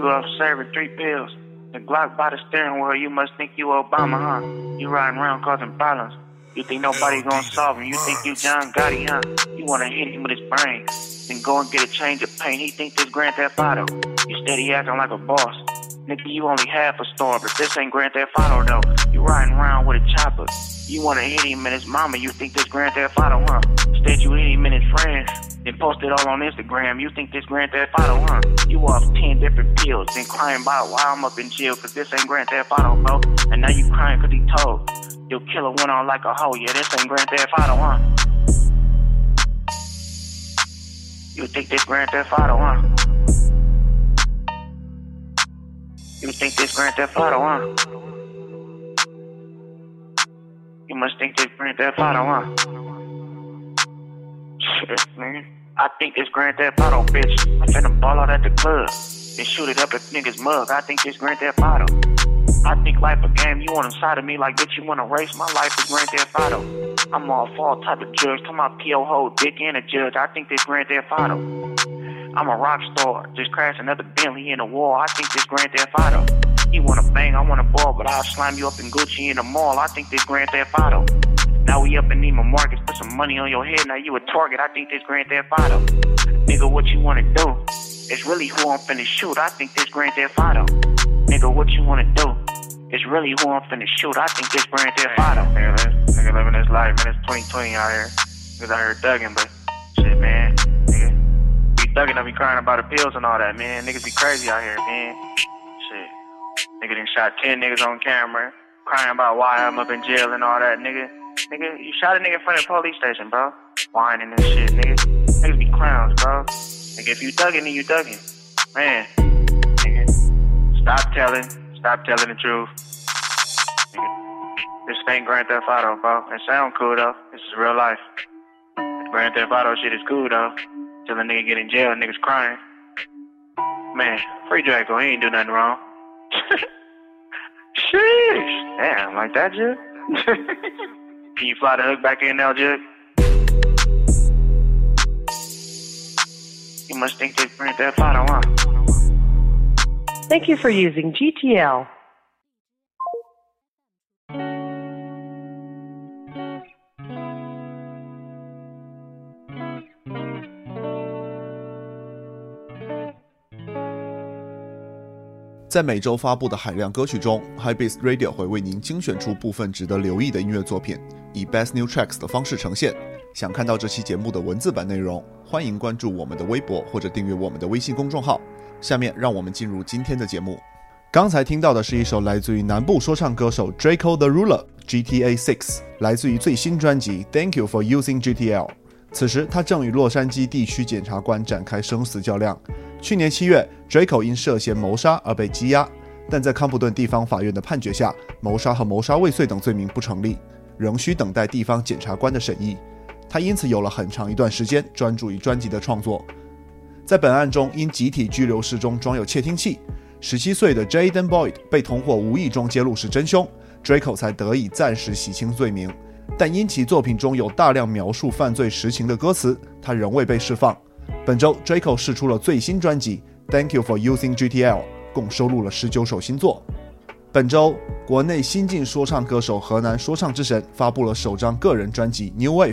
You up serving three pills. The Glock by the steering wheel, you must think you Obama, huh? You riding around causing problems. You think nobody gonna solve him. You think you John Gotti, huh? You wanna hit him with his brain. Then go and get a change of paint. He think this Grand Theft Auto. You steady acting like a boss. Nigga, you only half a star, but this ain't Grand Theft Auto though. You riding around with a chopper. You wanna hit him and his mama. You think this Grand Theft Auto, huh? Instead you hit him and his friends. Then post it all on Instagram. You think this Grand Theft Auto, huh? You off 10 different pills. Then crying about why I'm up in jail, cause this ain't Grand Theft Auto, bro. And now you crying cause he told. Your killer went on like a hoe. Yeah, this ain't Grand Theft Auto, huh? You think this Grand Theft Auto, huh? You think this Grand Theft Auto, huh? You must think this Grand Theft Auto, huh? Shit, man. I think this Grand Theft Auto, bitch. I finna ball out at the club. Then shoot it up at niggas mug. I think this Grand Theft Auto. I think life a game. You want inside of me like bitch, you wanna race. My life is Grand Theft Auto. I'm all fall type of judge. Come out PO hold dick and a judge. I think this Grand Theft Auto. I'm a rock star. Just crashed another Bentley in the wall. I think this Grand Theft Auto. You wanna bang, I wanna ball, but I'll slam you up in Gucci in the mall. I think this Grand Theft Auto. Now we up in Neiman Marcus, put some money on your head. Now you a target. I think this Grand Theft Auto. Nigga, what you wanna do? It's really who I'm finna shoot. I think this Grand Theft Auto. Nigga, what you wanna do? It's really who I'm finna shoot. I think this Grand Theft Auto. Nigga, nigga living this life, man. It's 2020 out here. Niggas out here thugging, but shit, man. Nigga, be thugging, I be crying about the pills and all that, man. Niggas be crazy out here, man. Shit. Nigga done shot 10 niggas on camera, crying about why I'm up in jail and all that, nigga. Nigga, you shot a nigga in front of the police station, bro. Whining and shit, nigga. Niggas be clowns, bro. Nigga, if you thugging, then you thugging. Man, nigga, stop telling. Stop telling the truth. This ain't Grand Theft Auto, bro. It sound cool though. This is real life. Grand Theft Auto shit is cool though. Till a nigga get in jail, niggas crying. Man, free Drakeo, he ain't do nothing wrong. Sheesh. Damn, like that, Jug? Can you fly the hook back in now, Jug? You must think this Grand Theft Auto, huh? Thank you for using GTL. 在每周发布的海量歌曲中，High b e a s Radio 会为您精选出部分值得留意的音乐作品，以 Best New Tracks 的方式呈现。想看到这期节目的文字版内容，欢迎关注我们的微博或者订阅我们的微信公众号。下面让我们进入今天的节目。刚才听到的是一首来自于南部说唱歌手 Draco the Ruler GTA Six，来自于最新专辑 Thank You for Using GTL。此时他正与洛杉矶地区检察官展开生死较量。去年七月，Draco 因涉嫌谋杀而被羁押，但在康普顿地方法院的判决下，谋杀和谋杀未遂等罪名不成立，仍需等待地方检察官的审议。他因此有了很长一段时间专注于专辑的创作。在本案中，因集体拘留室中装有窃听器，十七岁的 Jaden Boyd 被同伙无意中揭露是真凶，Draco 才得以暂时洗清罪名。但因其作品中有大量描述犯罪实情的歌词，他仍未被释放。本周，Draco 释出了最新专辑《Thank You for Using GTL》，共收录了十九首新作。本周，国内新晋说唱歌手河南说唱之神发布了首张个人专辑《New Wave》，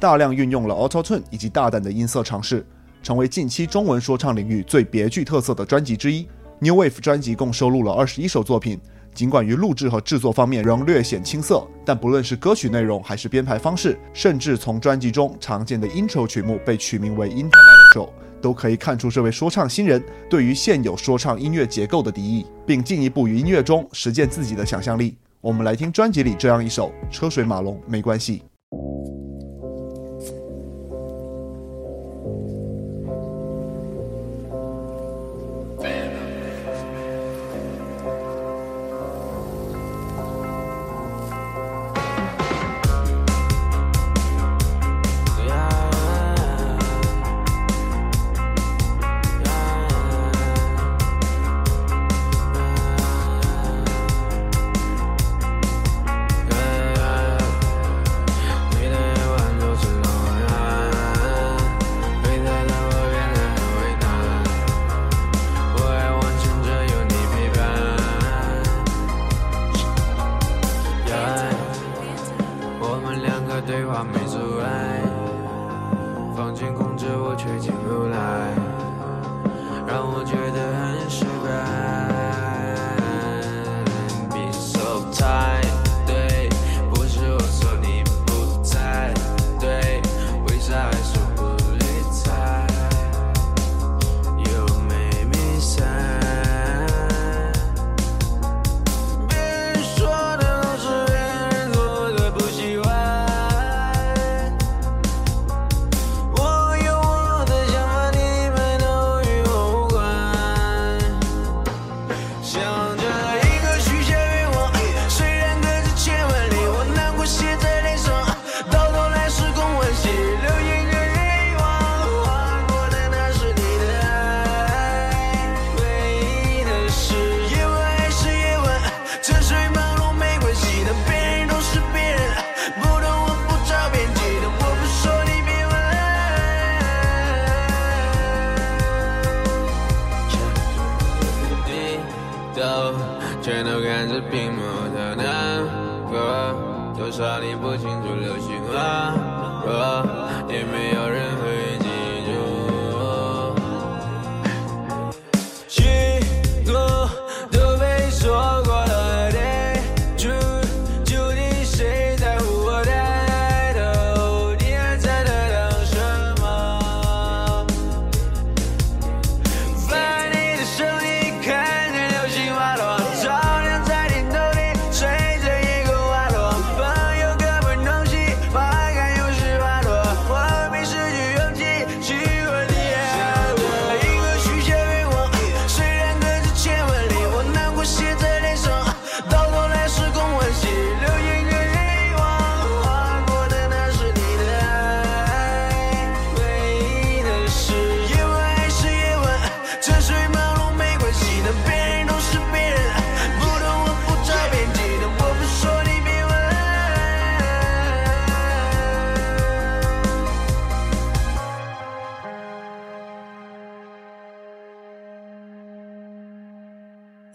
大量运用了 Auto Tune 以及大胆的音色尝试，成为近期中文说唱领域最别具特色的专辑之一。New Wave 专辑共收录了二十一首作品。尽管于录制和制作方面仍略显青涩，但不论是歌曲内容还是编排方式，甚至从专辑中常见的 intro 曲目被取名为 intro，都可以看出这位说唱新人对于现有说唱音乐结构的敌意，并进一步于音乐中实践自己的想象力。我们来听专辑里这样一首《车水马龙没关系》。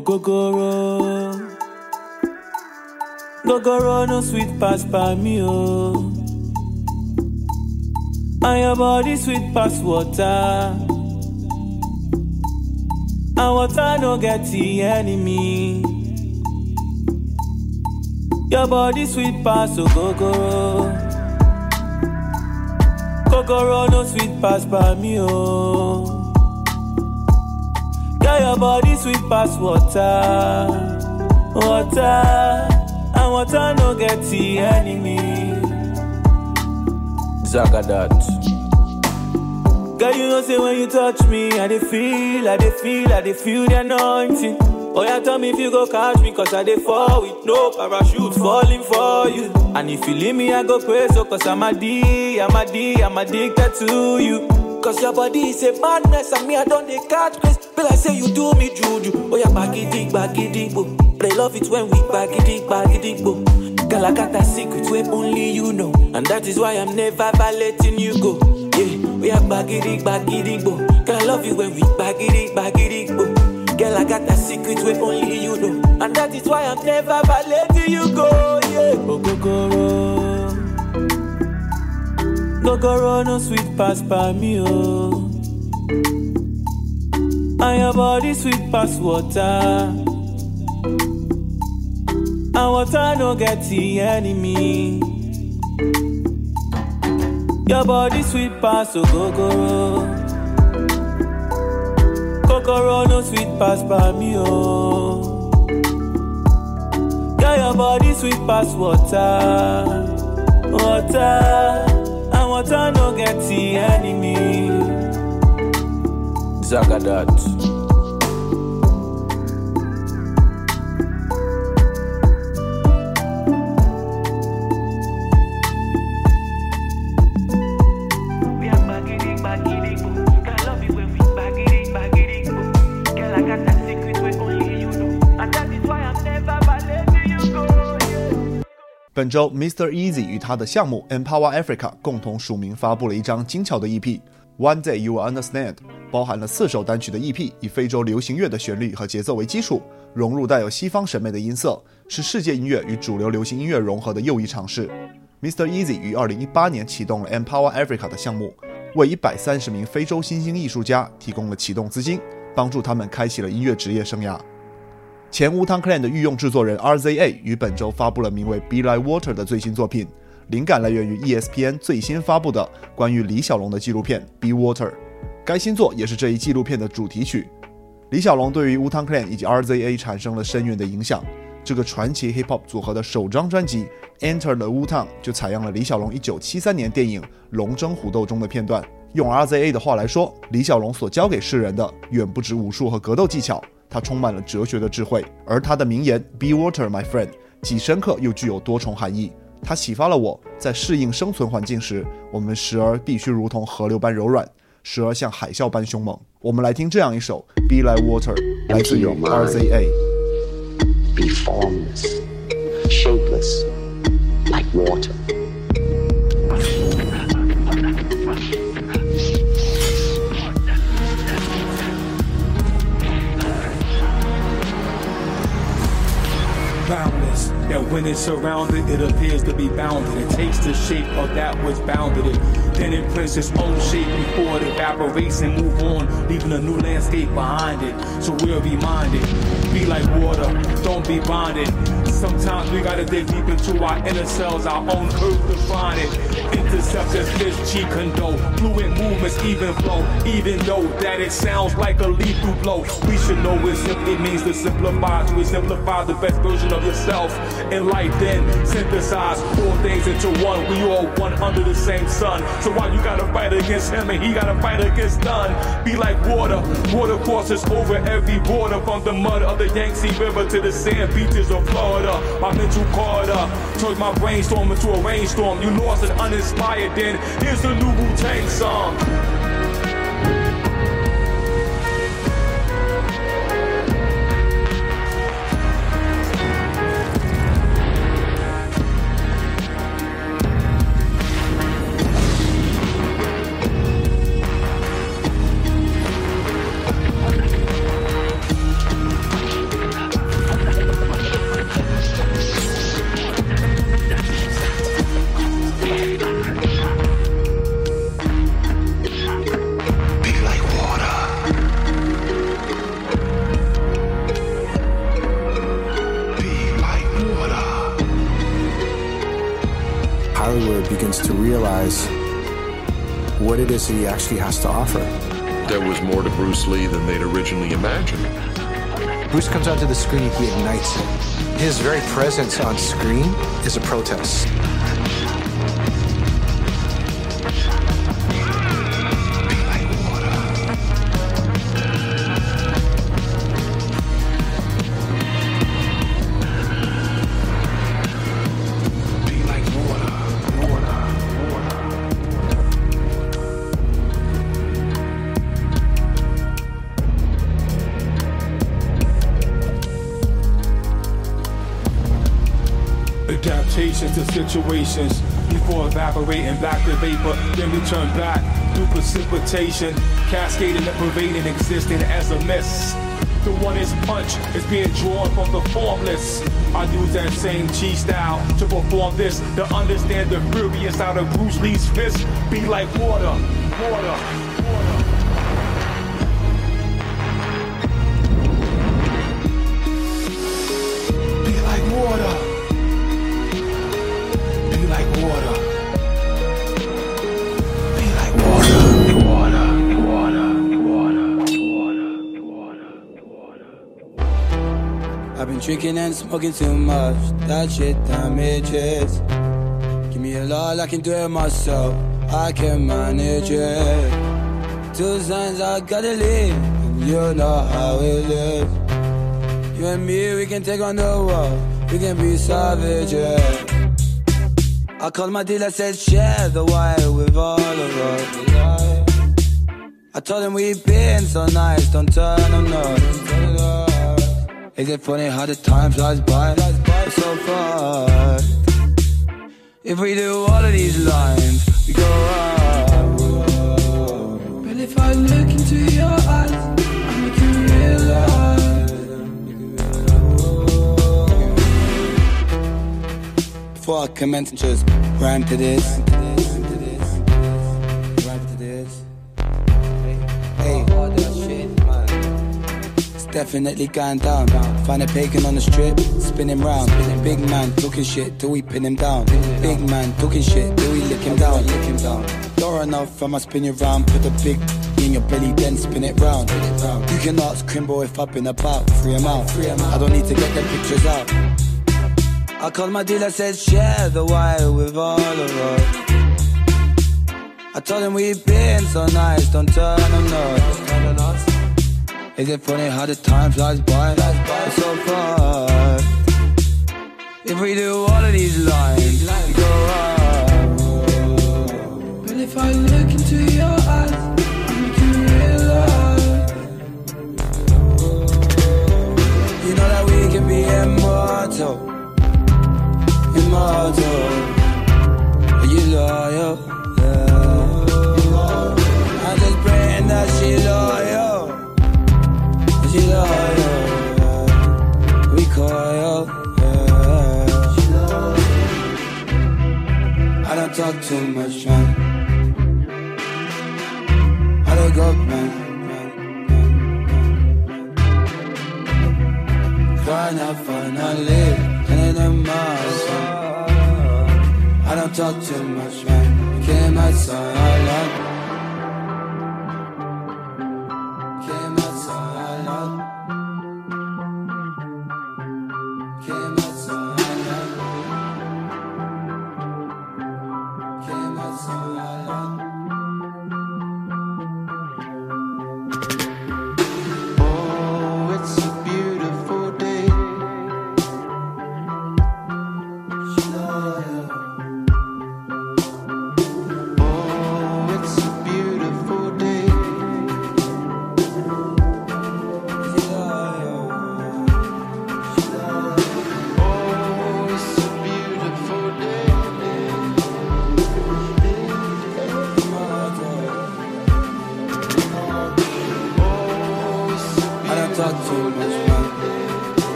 Oh, Gogoro. Gogoro no sweet pass by me, oh. And your body sweet pass water. And water no get the enemy. Your body sweet pass, oh, Gogoro. Gogoro no sweet pass by me, oh. Your body sweet pass water, water, and water no get the enemy. Zagadat. Girl, you know say when you touch me, I dey feel, I dey feel, I dey feel the anointing. Oh yeah, tell me if you go catch me, cause I dey fall with no parachute falling for you. And if you leave me, I go crazy, so cause I'm a D, I'm a D, I'm addicted to you. Cause your body is a madness, and me, I don't dey catch grace. Feel like say you do me juju. Oh yeah, bagidi, bagidi, bo. But I love it when we bagidi, bagidi, bo. Girl, I got a secret where only you know. And that is why I'm never ever letting you go. Yeah, we are bagidi, bagidi, bo. Girl, I love you when we bagidi, bagidi, bo. Girl, I got a secret where only you know. And that is why I'm never ever letting you go. Yeah, oh, go, go, go. Gogoro no sweet pass by me, oh. And your body sweet pass water. And water no get the enemy. Your body sweet pass, oh, gogoro. Gogoro no sweet pass by me, oh. Girl, your body sweet pass water. Water. And water no get the enemy. Zagadat. 本周，Mr. Eazi 与他的项目 emPawa Africa 共同署名发布了一张精巧的 EP，《One Day You Will Understand》。包含了四首单曲的 EP，以非洲流行乐的旋律和节奏为基础，融入带有西方审美的音色，是世界音乐与主流流行音乐融合的又一尝试。Mr. Easy 于2018年启动了 Empower Africa 的项目，为130名非洲新兴艺术家提供了启动资金，帮助他们开启了音乐职业生涯。前乌汤 Clan 的御用制作人 RZA 于本周发布了名为《Be Like Water》的最新作品，灵感来源于 ESPN 最新发布的关于李小龙的纪录片《Be Water》。该新作也是这一纪录片的主题曲。李小龙对于乌汤 Clan 以及 RZA 产生了深远的影响。这个传奇 Hip Hop 组合的首张专辑《Enter the Wu Tang》就采样了李小龙1973年电影《龙争虎斗》中的片段。用 RZA 的话来说，李小龙所教给世人的远不止武术和格斗技巧，他充满了哲学的智慧。而他的名言 “Be water, my friend” 既深刻又具有多重含义。它启发了我在适应生存环境时，我们时而必须如同河流般柔软，时而像海啸般凶猛。我们来听这样一首《Be Like Water》，来自于 RZA。 be formless, shapeless, like water. And when it's surrounded, it appears to be bounded. It takes the shape of that which bounded it. Then it prints its own shape before it evaporates and move on, leaving a new landscape behind it. So we'll be minded. be like water, don't be bonded. Sometimes we gotta dig deep into our inner selves, our own earth to find it. Interceptors, fish, Jeet Kune Do, fluid movements, even flow. Even though that it sounds like a lethal blow, we should know it simply means to simplify, to exemplify the best version of yourself in life. Then synthesize four things into one. We all one under the same sun. So why you gotta fight against him and he gotta fight against none? Be like water, water courses over every border from the mud of the Yangtze River to the sand beaches of Florida. My mental caught up, turned my brainstorm into a rainstorm. You lost and uninspired, then here's the new Wu Tang song. Is that he actually has to offer. There was more to Bruce Lee than they'd originally imagined. Bruce comes onto the screen, he ignites it. His very presence on screen is a protest. To situations before evaporating back to vapor, then return back through precipitation, cascading and pervading, existing as a mist. The one is punch is being drawn from the formless. I use that same G style to perform this, to understand the furious out of Bruce Lee's fist. Be like water, water. Drinking and smoking too much. That shit damages. Give me a lot, I can do it myself. I can manage it. Two signs I gotta leave. and You know how it is. You and me, we can take on the world. We can be savages. I called my dealer, said share the wire with all of us. I told him we've been so nice, don't turn on north. Is it funny how the time flies by? It's so fast. If we do all of these lines, we go up. But if I look into your eyes, I make you realize. Before I commence, and just rhyme to this. Definitely going down. Find a pagan on the strip, spin him round. Big man talking shit till we pin him down. Big man talking shit till we lick him down. Lick him down. You're enough, I'ma spin you round. Put the big in your belly, then spin it round. You can ask Crimbo if I've been about. Free him out. I don't need to get them pictures out. I called my dealer, said share the wire with all of us. I told him we've been so nice, don't turn them north. Is it funny how the time flies by? Flies It's so fast. If we do all of these lines, go up. But if I look into your eyes,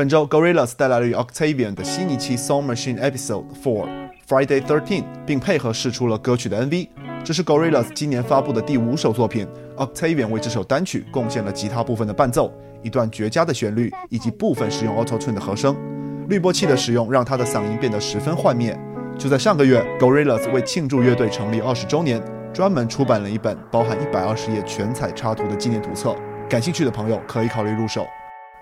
本周 Gorillaz 带来了与 Octavian 的悉尼期 Song Machine Episode Four Friday Thirteen，并配合试出了歌曲的 MV。这是 Gorillaz 今年发布的第五首作品。Octavian 为这首单曲贡献了吉他部分的伴奏、一段绝佳的旋律以及部分使用 Auto Tune 的和声。滤波器的使用让他的嗓音变得十分幻灭。就在上个月，Gorillaz 为庆祝乐队成立二十周年，专门出版了一本包含一百二十页全彩插图的纪念图册。感兴趣的朋友可以考虑入手。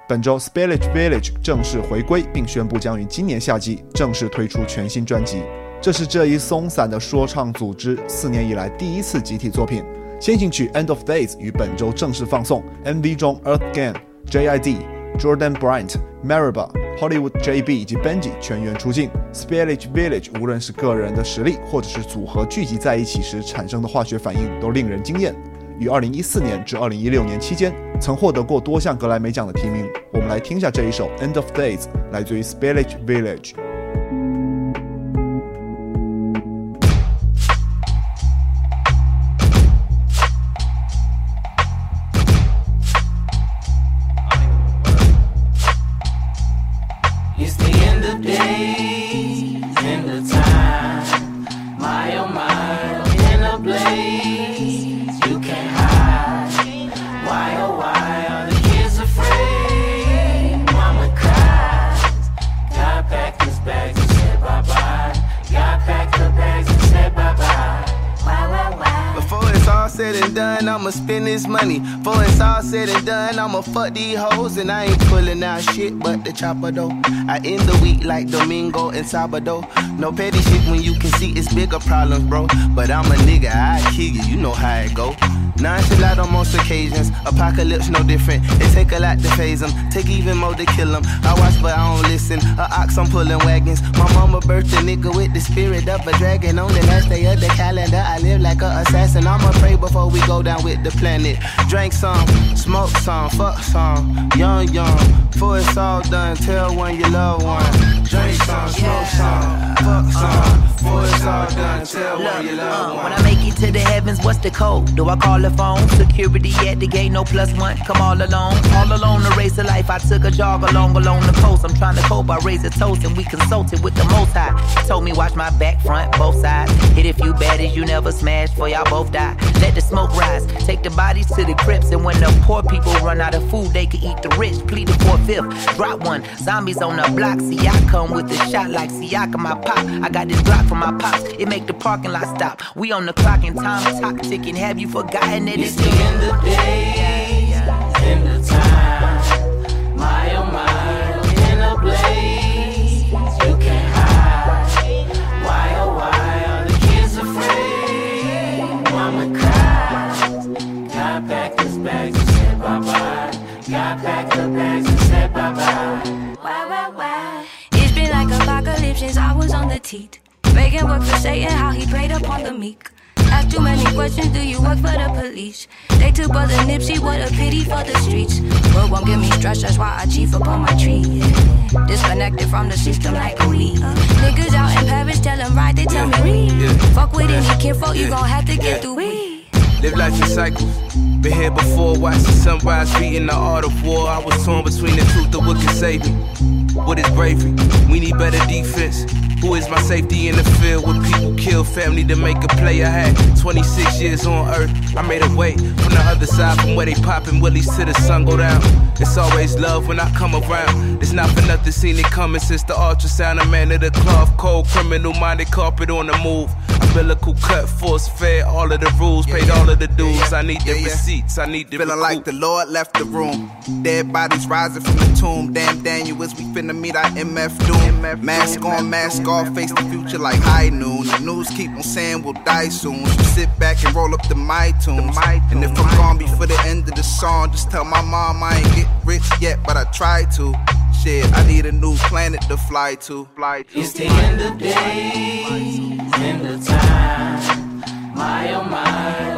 本周 Spillage Village 正式回归，并宣布将于今年夏季正式推出全新专辑。这是这一松散的说唱组织四年以来第一次集体作品。先行曲《End of Days》于本周正式放送，MV 中 Earth Gang、JID、Jordan Bryant、Mariba、Hollywood JB 以及 Benji 全员出镜。Spillage Village 无论是个人的实力，或者是组合聚集在一起时产生的化学反应，都令人惊艳。于2014年至2016年期间，曾获得过多项格莱美奖的提名。我们来听一下这一首《End of Days》，来自于 Spillage Village。 Said and done, I'ma spend this money. Before it's all said and done, I'ma fuck these hoes. And I ain't pulling out shit but the chopper though. I end the week like Domingo and Sabado. No petty shit when you can see it's bigger problems, bro. But I'm a nigga, I kill you, you know how it go. Nonchalant on most occasions, apocalypse no different. It take a lot to phase them, take even more to kill them. I watch but I don't listen. A ox, I'm pulling wagons. My mama birthed a nigga with the spirit of a dragon. On the last day of the calendar, I live like a assassin. I'ma pray before we go down with the planet. Drink some, smoke some, fuck some. Young, young, before it's all done, tell one you love one. Drink some, smoke some, fuck uh, some. Before it's all done, tell one you love one. When. I make it to the heavens, what's the code? Do I call the phone? Security at the gate, no plus one. Come all alone, all alone to race of life. I took a jog along along the coast. I'm trying to cope. I raise a toast and we consulted with the most high. Told me watch my back, front, both sides. Hit a few baddies you never smashed, for y'all both die. Let the smoke rise. Take the bodies to the crypts, and when the poor people run out of food, they can eat the rich. Plead the fourth, fifth. Drop one. Zombies on the block. See, I come with a shot like Siaka, my pop. I got this Glock from my pops. It make the parking lot stop. We on the clock and time clock ticking. Have you forgotten that it's, It's the end of days, end of time. My oh my, in a blaze, you can't hide. Why oh why are the kids afraid? Mama cries. God packed his bags and said bye bye. God packed the bags and said bye bye. Why, why, why? It's been like apocalypse since I was on the teat. Making work for Satan, how he preyed upon the meek. Ask too many questions, do you work for the police? They took brother Nipsey, what a pity for the streets. Work won't give me stress, that's why I chief up on my tree. Yeah. Disconnected from the system like a weed. Niggas out in Paris, tell them right, they tell me read. Fuck with any kinfolk, you gon' have to get through weed. Live life in cycles. Been here before, watched the sunrise, beating the art of war. I was torn between the truth of what can save me. What is bravery? We need better defense. Who is my safety in the field when people kill family to make a play? I had 26 years on earth. I made a way from the other side, from where they popping willies to the sun go down. It's always love when I come around. It's not for nothing seen it coming since the ultrasound. A man of the cloth, cold criminal minded carpet on the move. Umbilical cut, force fed, all of the rules, paid all of the dues. I need the receipts, I need the Feeling like the Lord left the room. Dead bodies rising from the tomb. Damn Daniel, as we finna meet our MF doom. Mask on, mask off, face the future like high noon. The news keep on saying we'll die soon. So sit back and roll up the my tunes. And if I'm gone before the end of the song, just tell my mom I ain't get rich yet, but I try to. Shit, I need a new planet to fly to. Fly to. It's the end of days, end of time. My oh my,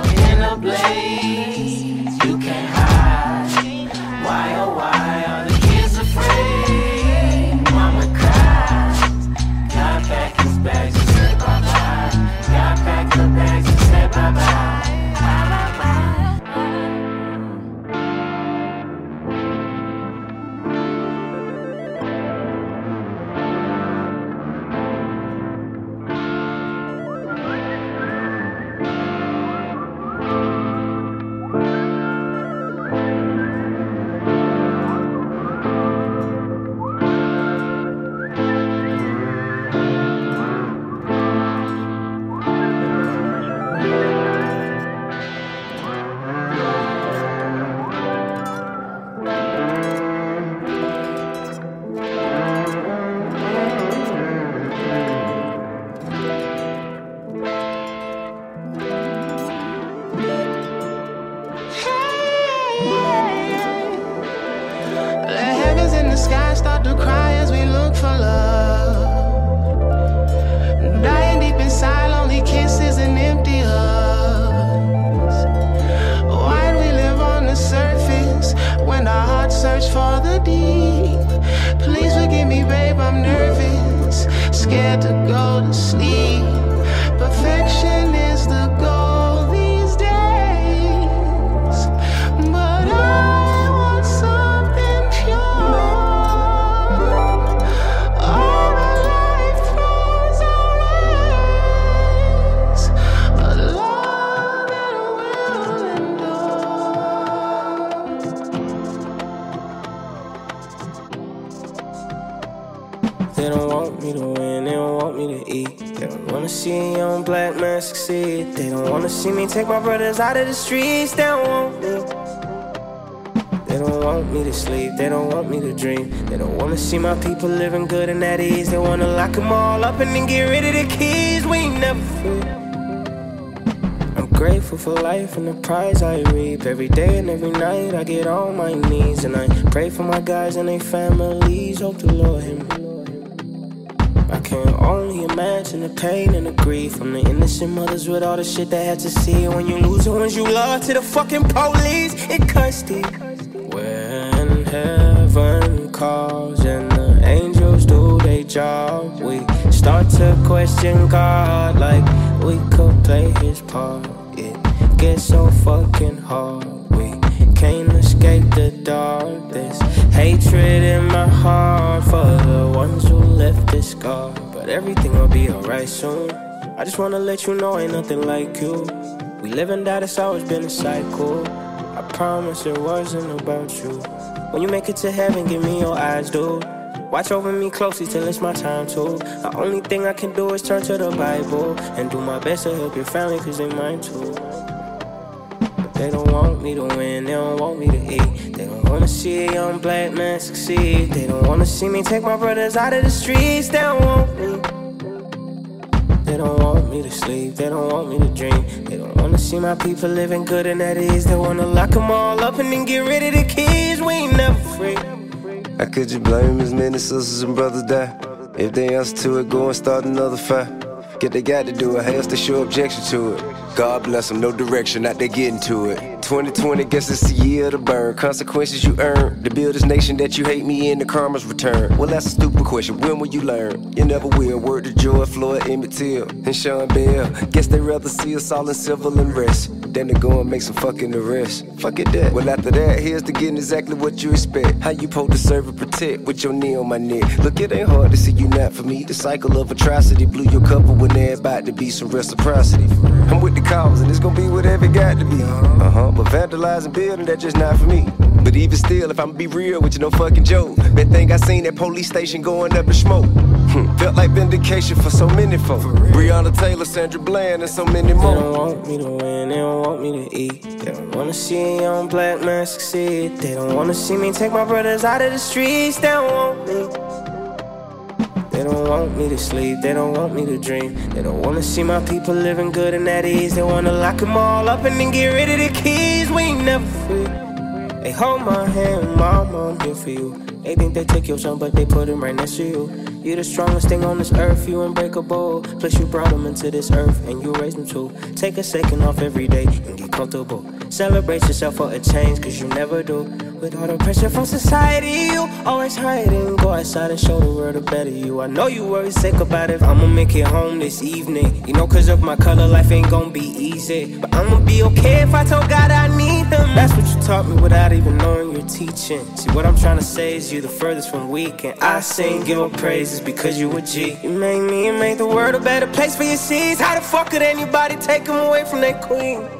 see me take my brothers out of the streets. They don't want me. They don't want me to sleep, they don't want me to dream. They don't wanna see my people living good and at ease. They wanna lock them all up and then get rid of the keys. We ain't never free. I'm grateful for life and the prize I reap. Every day and every night I get on my knees and I pray for my guys and their families. Hope the Lord hear me. Can only imagine the pain and the grief from the innocent mothers with all the shit they had to see. When you lose the ones you love to the fucking police, it cuts deep. When heaven calls and the angels do their job, we start to question God like we could play his part. It gets so fucking hard. Escape the dark. There's hatred in my heart for the ones who left this scar. But everything will be alright soon. I just wanna let you know ain't nothing like you. We live and die, it's always been a cycle. I promise it wasn't about you. When you make it to heaven, give me your eyes, dude. Watch over me closely till it's my time to. The only thing I can do is turn to the Bible and do my best to help your family, cause they mine too. They don't want me to win, they don't want me to eat. They don't wanna see a young black man succeed. They don't wanna see me take my brothers out of the streets, they don't want me. They don't want me to sleep, they don't want me to dream. They don't wanna see my people living good and at ease. They wanna lock them all up and then get rid of the keys. We ain't never free. How could you blame as many sisters and brothers die? If they answer to it, go and start another fight. Get they got to do it, else they show objection to it. God bless them, no direction, not they getting to it. 2020, guess it's the year to burn. Consequences you earn. To build this nation that you hate me in the karma's return. Well, that's a stupid question. When will you learn? You never will. Word to George Floyd, Emmett Till, and Sean Bell. Guess they rather see us all in civil unrest than to go and make some fucking arrests. Fuck it, that. Well, after that, here's to getting exactly what you expect. How you supposed to serve and protect with your knee on my neck. Look, it ain't hard to see you not for me. The cycle of atrocity blew your cover when there about to be some reciprocity. I'm with the cause, and it's gonna be whatever it got to be. Uh huh. But vandalizing building, that just not for me. But even still, if I'm be real with you, no fucking joke. That thing I seen at police station going up in smoke. Hmm, Felt like vindication for so many folk. Breonna Taylor, Sandra Bland, and so many more. They don't want me to win, they don't want me to eat. They don't wanna see a young black man succeed. They don't wanna see me take my brothers out of the streets. They don't want me. They don't want me to sleep, they don't want me to dream. They don't wanna see my people living good and at ease. They wanna lock them all up and then get rid of the keys. We ain't never free. They hold my hand, mama, I'm here for you. They think they took your son, but they put him right next to you. You the strongest thing on this earth, you unbreakable. Plus you brought him into this earth and you raised him too. Take a second off every day and get comfortable. Celebrate yourself for a change, cause you never do. With all the pressure from society, you always hiding. Go outside and show the world a better you. I know you worry sick about it. I'ma make it home this evening. You know, cause of my color, life ain't gonna be easy. But I'ma be okay if I told God I need him. That's what you taught me without even knowing you're teaching. See, what I'm trying to say is you the furthest from weak. And I sing your praises because you a G. You make me and make the world a better place for your seeds. How the fuck could anybody take them away from their queen?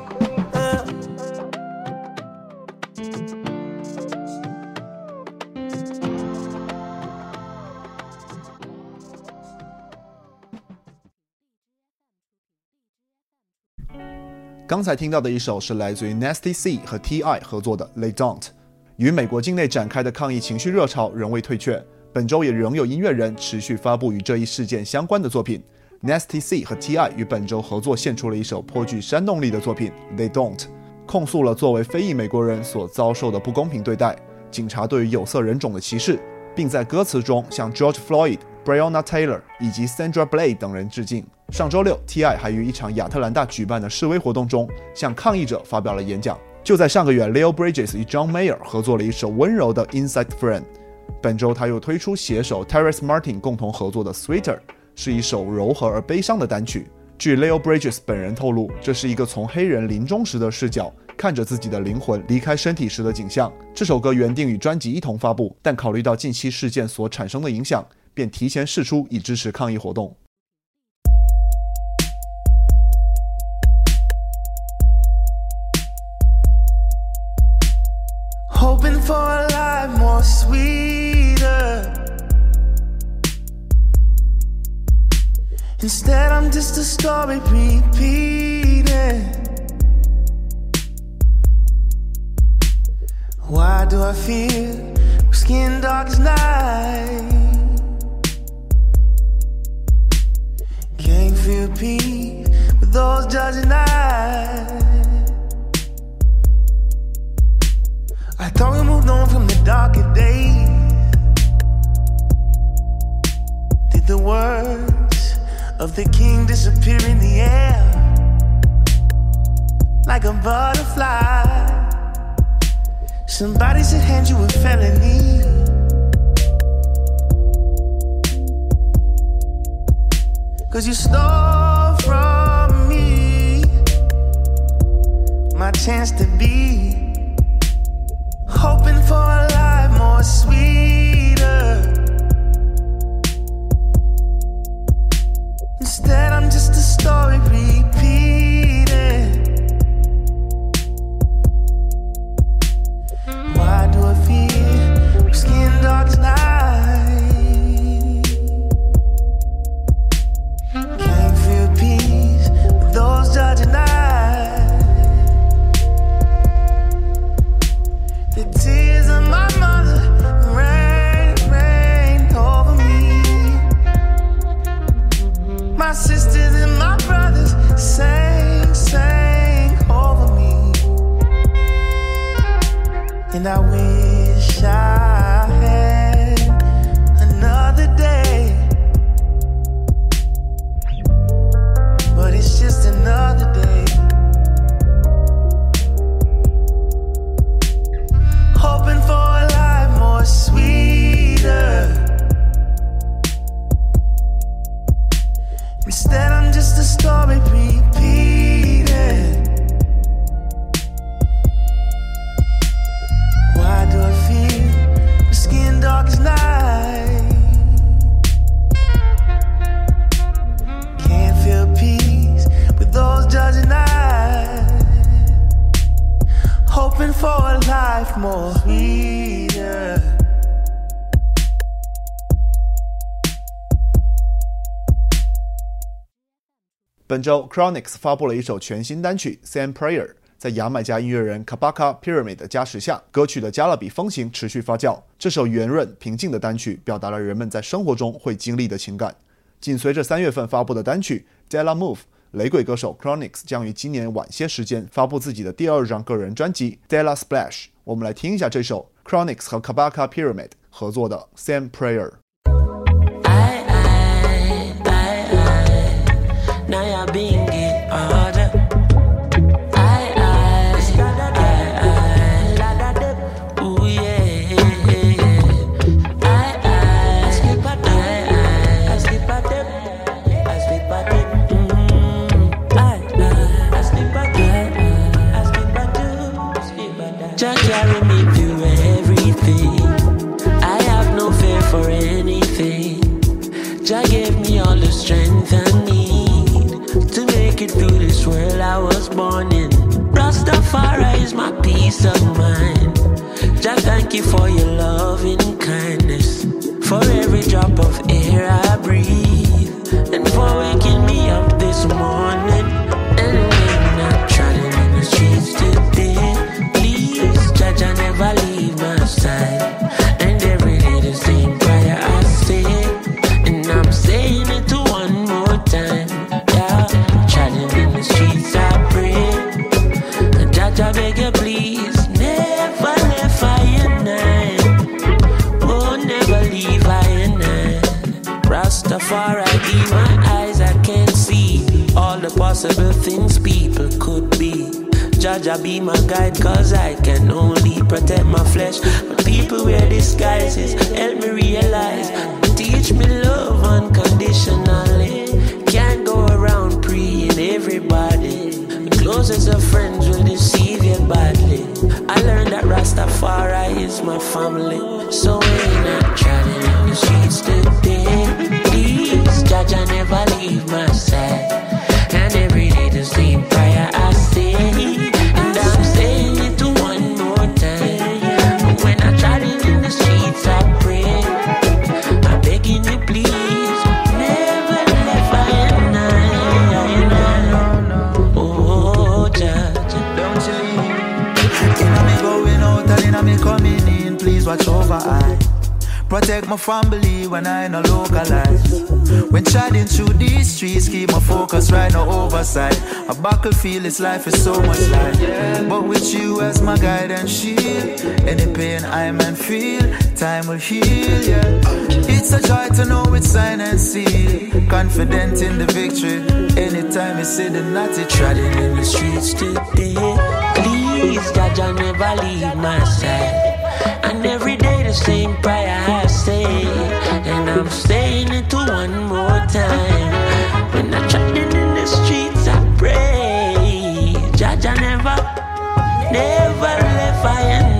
刚才听到的一首是来自于 Nasty C 和 T.I 合作的《They Don't》。与美国境内展开的抗议情绪热潮仍未退却，本周也仍有音乐人持续发布与这一事件相关的作品。Nasty C 和 T.I 与本周合作献出了一首颇具煽动力的作品《They Don't》，控诉了作为非裔美国人所遭受的不公平对待、警察对于有色人种的歧视，并在歌词中向 George Floyd、Breonna Taylor 以及 Sandra Blay 等人致敬。上周六，T.I 还于一场亚特兰大举办的示威活动中向抗议者发表了演讲。就在上个月，Leo Bridges 与 John Mayer 合作了一首温柔的《Inside Friend》。本周他又推出携手 Terrace Martin 共同合作的《Sweeter》，是一首柔和而悲伤的单曲。据 Leo Bridges 本人透露，这是一个从黑人临终时的视角看着自己的灵魂离开身体时的景象。这首歌原定与专辑一同发布，但考虑到近期事件所产生的影响，便提前释出以支持抗议活动。Hoping for a life more sweeter. Instead, I'm just a story repeating. Why do I feel skin dark as night? Can't feel peace with those judging eyes. I thought we moved on from the darker days. Did the words of the king disappear in the air? Like a butterfly. Somebody said hand you a felony. Cause you stole from me my chance to be hoping for a life more sweeter. Instead, I'm just a story repeating. Why do I feel skin dark as night? 本周 Chronics 发布了一首全新单曲《Same Prayer》，在牙买加音乐人 Kabaka Pyramid 的加持下，歌曲的加勒比风情持续发酵。这首圆润平静的单曲表达了人们在生活中会经历的情感。紧随着三月份发布的单曲《Della Move》，雷鬼歌手 Chronics 将于今年晚些时间发布自己的第二张个人专辑《Della Splash》。我们来听一下这首 Chronics 和 Kabaka Pyramid 合作的《Sam Prayer》。Now you're being In. Rastafari is my peace of mind. Jah, thank you for your loving kindness, for every drop of air I breathe, Jaja be my guide, cause I can only protect my flesh. But people wear disguises, help me realize. Teach me love unconditionally. Can't go around preying everybody. The closest of friends will deceive you badly. I learned that Rastafari is my family. So when I'm in the streets today, please, Jaja never leave my side. My family when I no localize. When chatting through these streets, keep my focus right, no oversight. A battlefield, this life is so much life. But with you as my guide and shield, any pain I man feel, time will heal. Yeah, it's a joy to know it's sign and seal. Confident in the victory. Anytime you see the natty Trotting in the streets today. Please, Jaja, never leave my side. And every day the same prayer I say. And I'm saying it to one more time. When I'm trotting in the streets, I pray. Jaja never, never left I and